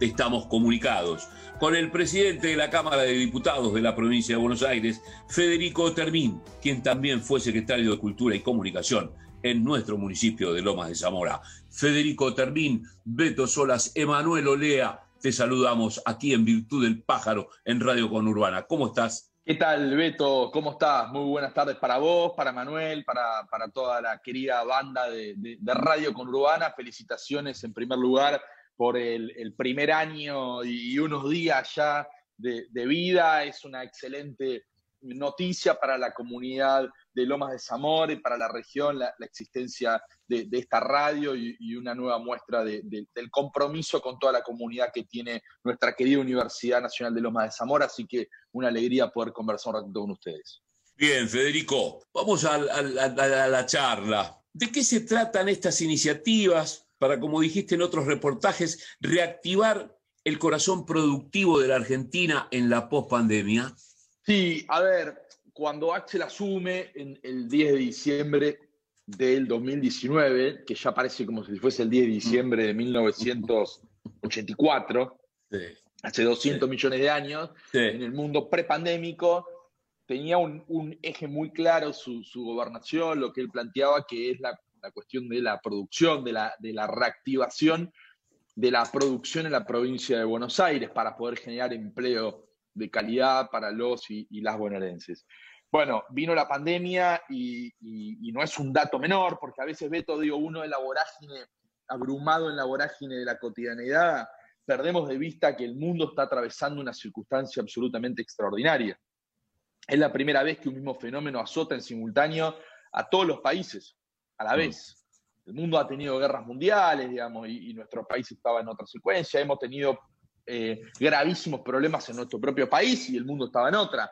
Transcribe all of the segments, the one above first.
estamos comunicados con el presidente de la Cámara de Diputados de la provincia de Buenos Aires, Federico Termín, quien también fue secretario de Cultura y Comunicación en nuestro municipio de Lomas de Zamora. Federico Termín, Beto Solas, Emanuel Olea, te saludamos aquí en Virtud del Pájaro en Radio Conurbana. ¿Cómo estás? ¿Qué tal, Beto? ¿Cómo estás? Muy buenas tardes para vos, para Manuel, para, para toda la querida banda de, de Radio Conurbana. Felicitaciones en primer lugar por el, primer año y unos días ya de, vida. Es una excelente noticia para la comunidad de Lomas de Zamora y para la región la, existencia de, esta radio y, una nueva muestra del compromiso con toda la comunidad que tiene nuestra querida Universidad Nacional de Lomas de Zamora. Así que una alegría poder conversar un ratito con ustedes. Bien, Federico, vamos a la charla. ¿De qué se tratan estas iniciativas? Para, como dijiste en otros reportajes, reactivar el corazón productivo de la Argentina en la pospandemia? Sí, a ver, cuando Axel asume en el 10 de diciembre del 2019, que ya parece como si fuese el 10 de diciembre de 1984, hace 200 millones de años, en el mundo prepandémico, tenía un, eje muy claro su, su, gobernación, lo que él planteaba que es la la cuestión de la producción, de la, de la reactivación de la producción en la provincia de Buenos Aires para poder generar empleo de calidad para los y, las bonaerenses. Bueno, vino la pandemia y, no es un dato menor, porque a veces Beto, digo, uno de la vorágine, abrumado en la vorágine de la cotidianidad, perdemos de vista que el mundo está atravesando una circunstancia absolutamente extraordinaria. Es la primera vez que un mismo fenómeno azota en simultáneo a todos los países a la mm. vez. El mundo ha tenido guerras mundiales, digamos, y, nuestro país estaba en otra secuencia. Hemos tenido eh, gravísimos problemas en nuestro propio país y el mundo estaba en otra,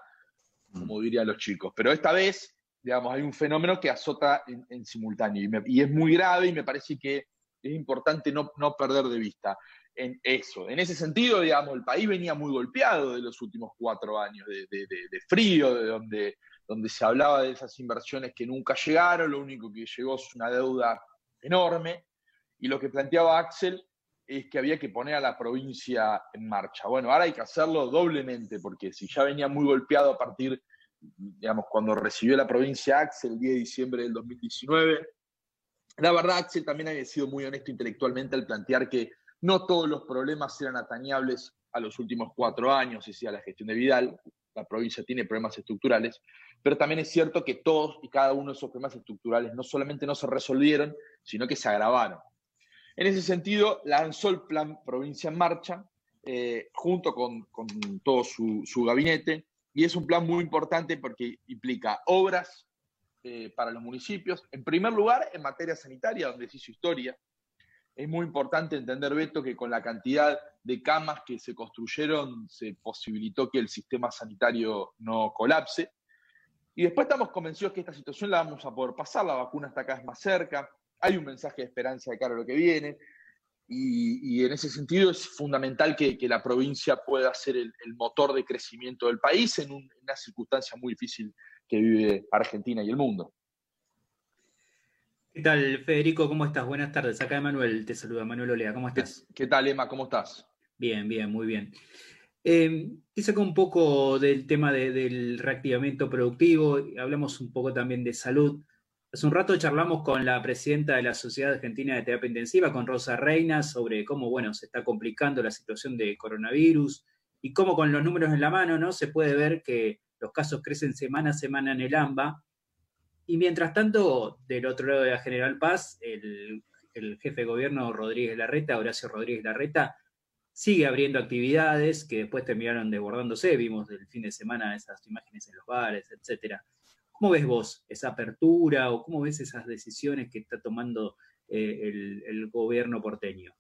como mm. dirían los chicos. Pero esta vez, digamos, hay un fenómeno que azota en, simultáneo y, es muy grave y me parece que es importante no, perder de vista en eso. En ese sentido, digamos, el país venía muy golpeado de los últimos cuatro años de, de frío, de donde donde se hablaba de esas inversiones que nunca llegaron, lo único que llegó es una deuda enorme, y lo que planteaba Axel es que había que poner a la provincia en marcha. Bueno, ahora hay que hacerlo doblemente, porque si ya venía muy golpeado a partir, digamos, cuando recibió la provincia Axel el 10 de diciembre del 2019, la verdad Axel también había sido muy honesto intelectualmente al plantear que no todos los problemas eran atañables a los últimos cuatro años, decía la gestión de Vidal, la provincia tiene problemas estructurales, pero también es cierto que todos y cada uno de esos problemas estructurales no solamente no se resolvieron, sino que se agravaron. En ese sentido, lanzó el plan Provincia en Marcha, eh, junto con, todo su, gabinete, y es un plan muy importante porque implica obras eh, para los municipios, en primer lugar en materia sanitaria, donde se hizo historia, es muy importante entender, Beto, que con la cantidad de camas que se construyeron se posibilitó que el sistema sanitario no colapse. Y después estamos convencidos que esta situación la vamos a poder pasar, la vacuna está cada vez más cerca, hay un mensaje de esperanza de cara a lo que viene, y, en ese sentido es fundamental que, la provincia pueda ser el, motor de crecimiento del país en una circunstancia muy difícil que vive Argentina y el mundo. ¿Qué tal, Federico? ¿Cómo estás? Buenas tardes. Acá Emanuel te saluda, Manuel Olea. ¿Cómo estás? ¿Qué, tal, Emma? ¿Cómo estás? Bien, bien, muy bien. Eh, saco un poco del tema del reactivamiento productivo, hablamos un poco también de salud. Hace un rato charlamos con la presidenta de la Sociedad Argentina de Terapia Intensiva, con Rosa Reina, sobre cómo, bueno, se está complicando la situación de coronavirus y cómo con los números en la mano, ¿no? Se puede ver que los casos crecen semana a semana en el AMBA y mientras tanto, del otro lado de la General Paz, el, jefe de gobierno Rodríguez Larreta, Horacio Rodríguez Larreta, sigue abriendo actividades que después terminaron desbordándose. Vimos el fin de semana esas imágenes en los bares, etcétera. ¿Cómo ves vos esa apertura o cómo ves esas decisiones que está tomando eh, el, el, gobierno porteño?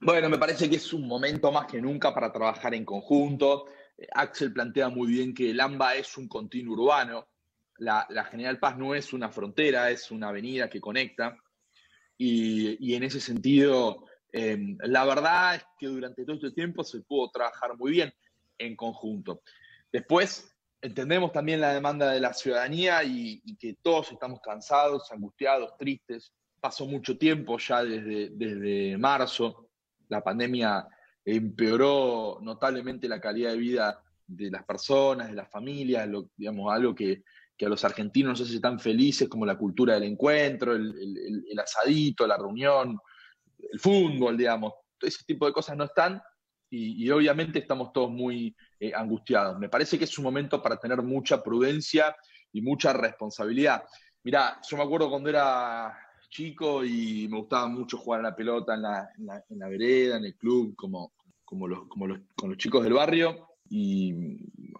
Bueno, me parece que es un momento más que nunca para trabajar en conjunto. Axel plantea muy bien que el AMBA es un continuo urbano, la, General Paz no es una frontera, es una avenida que conecta. Y, en ese sentido, em, la verdad es que durante todo este tiempo se pudo trabajar muy bien en conjunto. Después, entendemos también la demanda de la ciudadanía y, que todos estamos cansados, angustiados, tristes. Pasó mucho tiempo ya desde, desde marzo la pandemia empeoró notablemente la calidad de vida de las personas, de las familias, digamos, algo que, a los argentinos no sé si están felices, como la cultura del encuentro, el, asadito, la reunión, el fútbol, digamos, ese tipo de cosas no están y, obviamente estamos todos muy eh, angustiados. Me parece que es un momento para tener mucha prudencia y mucha responsabilidad. Mirá, yo me acuerdo cuando era chico y me gustaba mucho jugar a la pelota en la, en la, vereda, en el club, como, como, los, como los, con los chicos del barrio. Y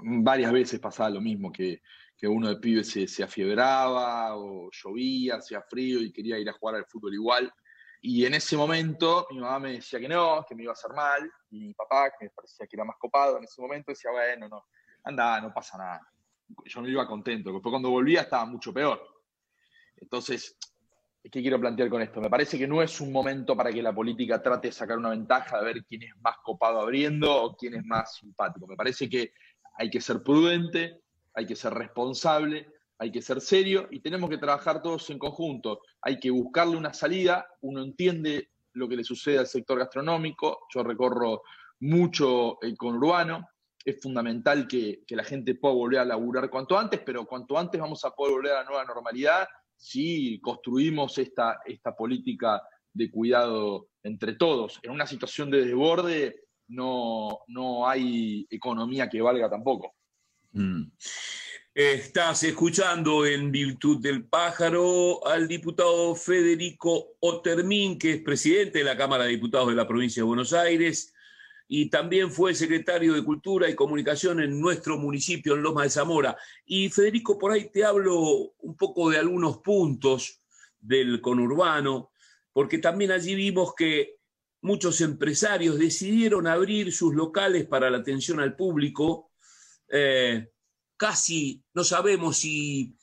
varias veces pasaba lo mismo, que, que uno de pibes se, se afiebraba o llovía, hacía frío y quería ir a jugar al fútbol igual. Y en ese momento mi mamá me decía que no, que me iba a hacer mal, y mi papá, que me parecía que era más copado en ese momento, decía, bueno, no, anda, no pasa nada. Yo no iba contento, después cuando volvía estaba mucho peor. Entonces, ¿qué quiero plantear con esto? Me parece que no es un momento para que la política trate de sacar una ventaja de ver quién es más copado abriendo o quién es más simpático. Me parece que hay que ser prudente, hay que ser responsable, hay que ser serio y tenemos que trabajar todos en conjunto. Hay que buscarle una salida. Uno entiende lo que le sucede al sector gastronómico. Yo recorro mucho el conurbano. Es fundamental que, la gente pueda volver a laburar cuanto antes, pero cuanto antes vamos a poder volver a la nueva normalidad si construimos esta, política de cuidado entre todos. En una situación de desborde no, no hay economía que valga tampoco. Mm. Estás escuchando en Virtud del Pájaro al diputado Federico Otermín, que es presidente de la Cámara de Diputados de la provincia de Buenos Aires y también fue secretario de Cultura y Comunicación en nuestro municipio, en Loma de Zamora. Y Federico, por ahí te hablo un poco de algunos puntos del conurbano, porque también allí vimos que muchos empresarios decidieron abrir sus locales para la atención al público. Eh, casi no sabemos si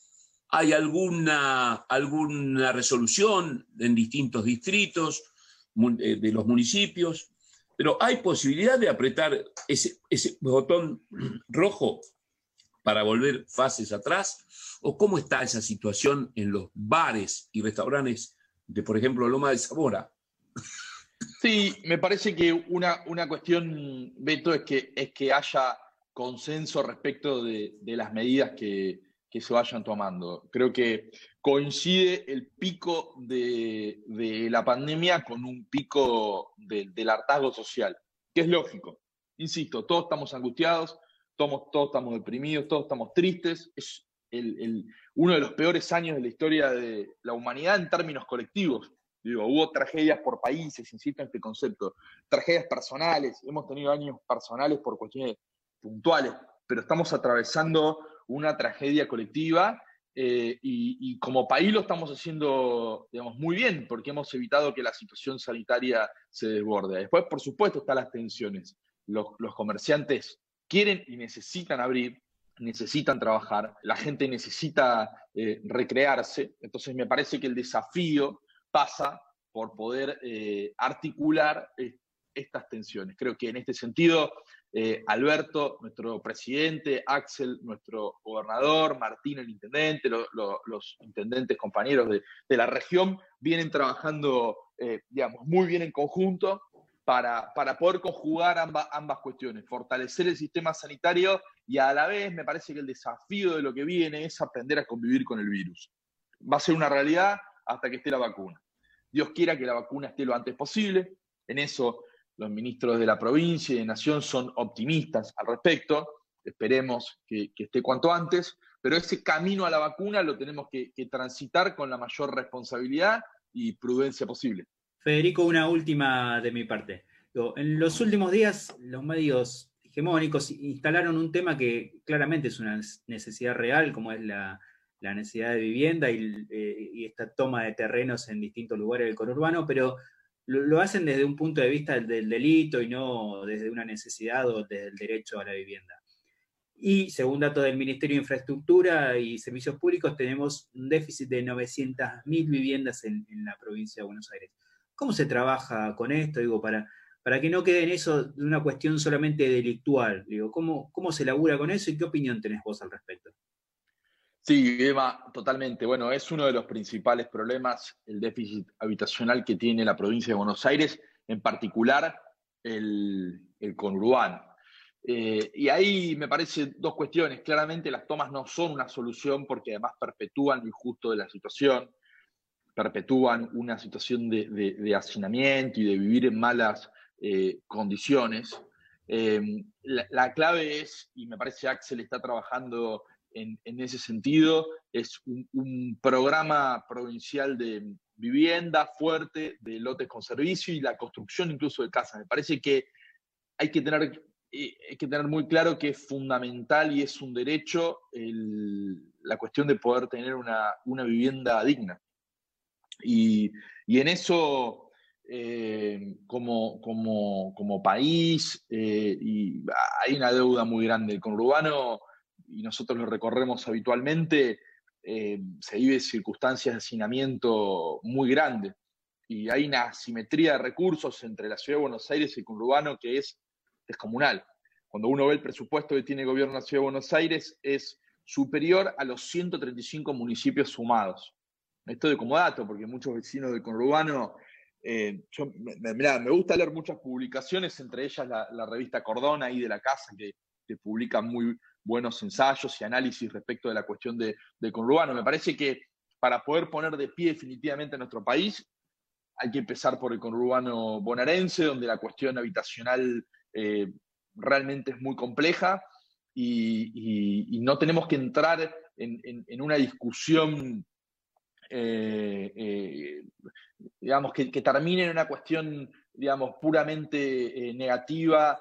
hay alguna, alguna resolución en distintos distritos eh, de los municipios, pero hay posibilidad de apretar ese, botón rojo para volver fases atrás, o cómo está esa situación en los bares y restaurantes de, por ejemplo, Loma de Zamora. Sí, me parece que una, una cuestión, Beto, es que, es que haya consenso respecto de, las medidas que, se vayan tomando. Creo que coincide el pico de, la pandemia con un pico del hartazgo social, que es lógico. Insisto, todos estamos angustiados, todos, todos estamos deprimidos, todos estamos tristes. Es uno de los peores años de la historia de la humanidad en términos colectivos. Digo, hubo tragedias por países, insisto en este concepto, tragedias personales, hemos tenido años personales por cuestiones puntuales, pero estamos atravesando una tragedia colectiva eh, y, como país lo estamos haciendo, digamos, muy bien, porque hemos evitado que la situación sanitaria se desborde. Después, por supuesto, están las tensiones. Los, comerciantes quieren y necesitan abrir, necesitan trabajar, la gente necesita eh, recrearse, entonces me parece que el desafío pasa por poder eh, articular estas tensiones. Creo que en este sentido eh, Alberto, nuestro presidente, Axel, nuestro gobernador, Martín, el intendente, los intendentes compañeros de, la región, vienen trabajando, eh, digamos, muy bien en conjunto para, para poder conjugar ambas, ambas cuestiones, fortalecer el sistema sanitario y a la vez me parece que el desafío de lo que viene es aprender a convivir con el virus. Va a ser una realidad hasta que esté la vacuna. Dios quiera que la vacuna esté lo antes posible. En eso los ministros de la provincia y de Nación son optimistas al respecto, esperemos que, esté cuanto antes, pero ese camino a la vacuna lo tenemos que, transitar con la mayor responsabilidad y prudencia posible. Federico, una última de mi parte. En los últimos días, los medios hegemónicos instalaron un tema que claramente es una necesidad real, como es la, necesidad de vivienda y, eh, y, esta toma de terrenos en distintos lugares del conurbano, pero lo, hacen desde un punto de vista del, delito y no desde una necesidad o desde el derecho a la vivienda. Y según datos del Ministerio de Infraestructura y Servicios Públicos, tenemos un déficit de 900.000 viviendas en, la provincia de Buenos Aires. ¿Cómo se trabaja con esto? Digo, para, para que no quede en eso una cuestión solamente delictual. Digo, ¿cómo, ¿cómo se labura con eso y qué opinión tenés vos al respecto? Sí, Eva, totalmente. Bueno, es uno de los principales problemas, el déficit habitacional que tiene la provincia de Buenos Aires en particular el, conurbano. Eh, y ahí me parece dos cuestiones. Claramente las tomas no son una solución porque además perpetúan lo injusto de la situación, perpetúan una situación de, hacinamiento y de vivir en malas eh, condiciones. Eh, la, clave es, y me parece Axel está trabajando en, ese sentido, es un, programa provincial de vivienda fuerte, de lotes con servicio y la construcción incluso de casas. Me parece que hay que tener, eh, hay que tener muy claro que es fundamental y es un derecho la cuestión de poder tener una, vivienda digna. Y, y en eso eh, como, como, país eh, hay una deuda muy grande. El conurbano, y nosotros lo recorremos habitualmente, eh, se vive circunstancias de hacinamiento muy grandes y hay una asimetría de recursos entre la ciudad de Buenos Aires y el conurbano que es descomunal. Cuando uno ve el presupuesto que tiene el gobierno de la ciudad de Buenos Aires es superior a los 135 municipios sumados. Esto de como dato, porque muchos vecinos del conurbano eh, me, gusta leer muchas publicaciones, entre ellas la, revista Cordona y de la Casa, que, publica muy buenos ensayos y análisis respecto de la cuestión de, del conurbano. Me parece que para poder poner de pie definitivamente a nuestro país, hay que empezar por el conurbano bonaerense, donde la cuestión habitacional eh, realmente es muy compleja y, no tenemos que entrar en una discusión eh, eh, digamos, que, termine en una cuestión, digamos, puramente negativa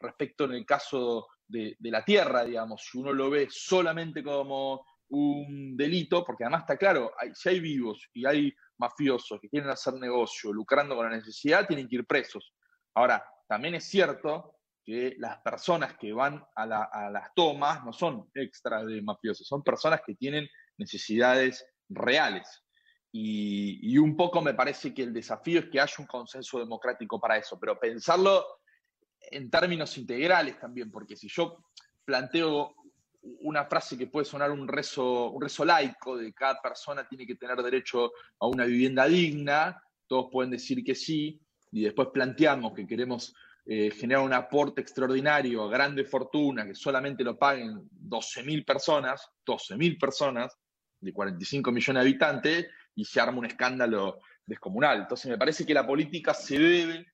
respecto en el caso de, la tierra, digamos, si uno lo ve solamente como un delito, porque además está claro, si hay vivos y hay mafiosos que quieren hacer negocio lucrando con la necesidad, tienen que ir presos. Ahora, también es cierto que las personas que van a, a las tomas no son extras de mafiosos, son personas que tienen necesidades reales. Y, un poco me parece que el desafío es que haya un consenso democrático para eso, pero pensarlo en términos integrales también, porque si yo planteo una frase que puede sonar un rezo, un rezo laico de cada persona tiene que tener derecho a una vivienda digna, todos pueden decir que sí, y después planteamos que queremos eh, generar un aporte extraordinario a grande fortuna, que solamente lo paguen 12.000 personas, 12.000 personas, de 45 millones de habitantes y se arma un escándalo descomunal. Entonces me parece que la política se debe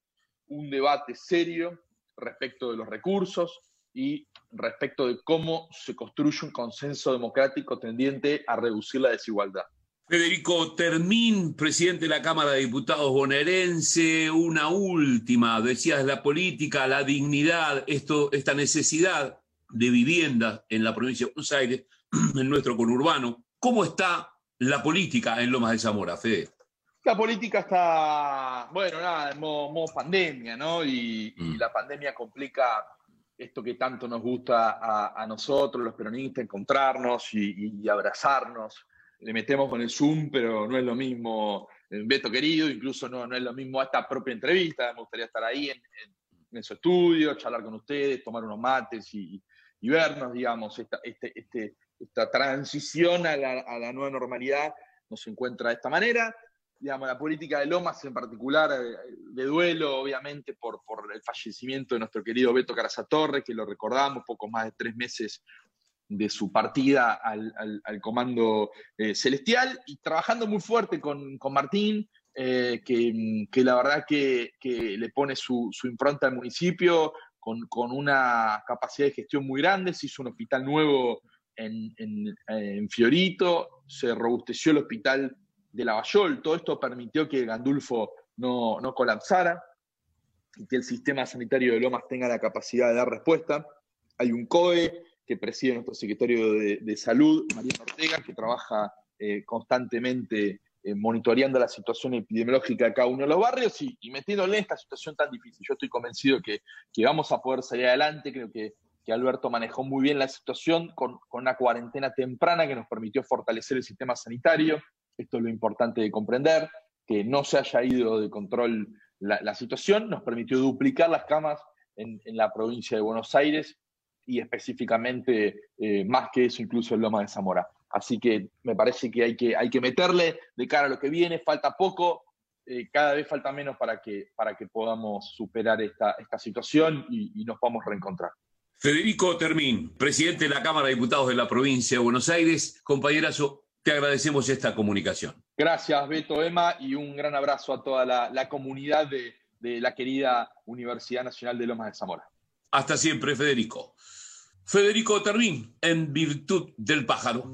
un debate serio respecto de los recursos y respecto de cómo se construye un consenso democrático tendiente a reducir la desigualdad. Federico Termín, presidente de la Cámara de Diputados bonaerense, una última, decías la política, la dignidad, esto, esta necesidad de vivienda en la provincia de Buenos Aires, en nuestro conurbano, ¿Cómo está la política en Lomas de Zamora, Fede? La política está, bueno, nada, en modo, pandemia, ¿no? Y, mm. la pandemia complica esto que tanto nos gusta a, nosotros, los peronistas, encontrarnos y, abrazarnos. Le metemos con el Zoom, pero no es lo mismo, eh, Beto querido, incluso no, no es lo mismo esta propia entrevista. Me gustaría estar ahí en, su estudio, charlar con ustedes, tomar unos mates y, vernos, digamos, este, este esta transición a la, nueva normalidad no se encuentra de esta manera. Digamos, la política de Lomas en particular, de duelo, obviamente, por, el fallecimiento de nuestro querido Beto Carazatorre, que lo recordamos, poco más de tres meses de su partida al, comando eh, celestial, y trabajando muy fuerte con, Martín, eh, que, la verdad que, le pone su, impronta al municipio con, con, una capacidad de gestión muy grande, se hizo un hospital nuevo en, Fiorito, se robusteció el hospital de Lavallol, todo esto permitió que Gandulfo no, colapsara y que el sistema sanitario de Lomas tenga la capacidad de dar respuesta. Hay un COE que preside nuestro secretario de, Salud, María Ortega, que trabaja eh, constantemente eh, monitoreando la situación epidemiológica de cada uno de los barrios y, metiéndole en esta situación tan difícil. Yo estoy convencido que, que, vamos a poder salir adelante, creo que Alberto manejó muy bien la situación con, una cuarentena temprana que nos permitió fortalecer el sistema sanitario. Esto es lo importante de comprender, que no se haya ido de control la, situación, nos permitió duplicar las camas en, la provincia de Buenos Aires y específicamente eh, más que eso incluso en Loma de Zamora. Así que me parece que hay, que hay que meterle de cara a lo que viene, falta poco, eh, cada vez falta menos para que, para que podamos superar esta, esta situación y, nos podamos reencontrar. Federico Termín, presidente de la Cámara de Diputados de la provincia de Buenos Aires, compañerazo, te agradecemos esta comunicación. Gracias, Beto, Emma, y un gran abrazo a toda la, comunidad de, de la querida Universidad Nacional de Lomas de Zamora. Hasta siempre, Federico. Federico Termín, en virtud del pájaro.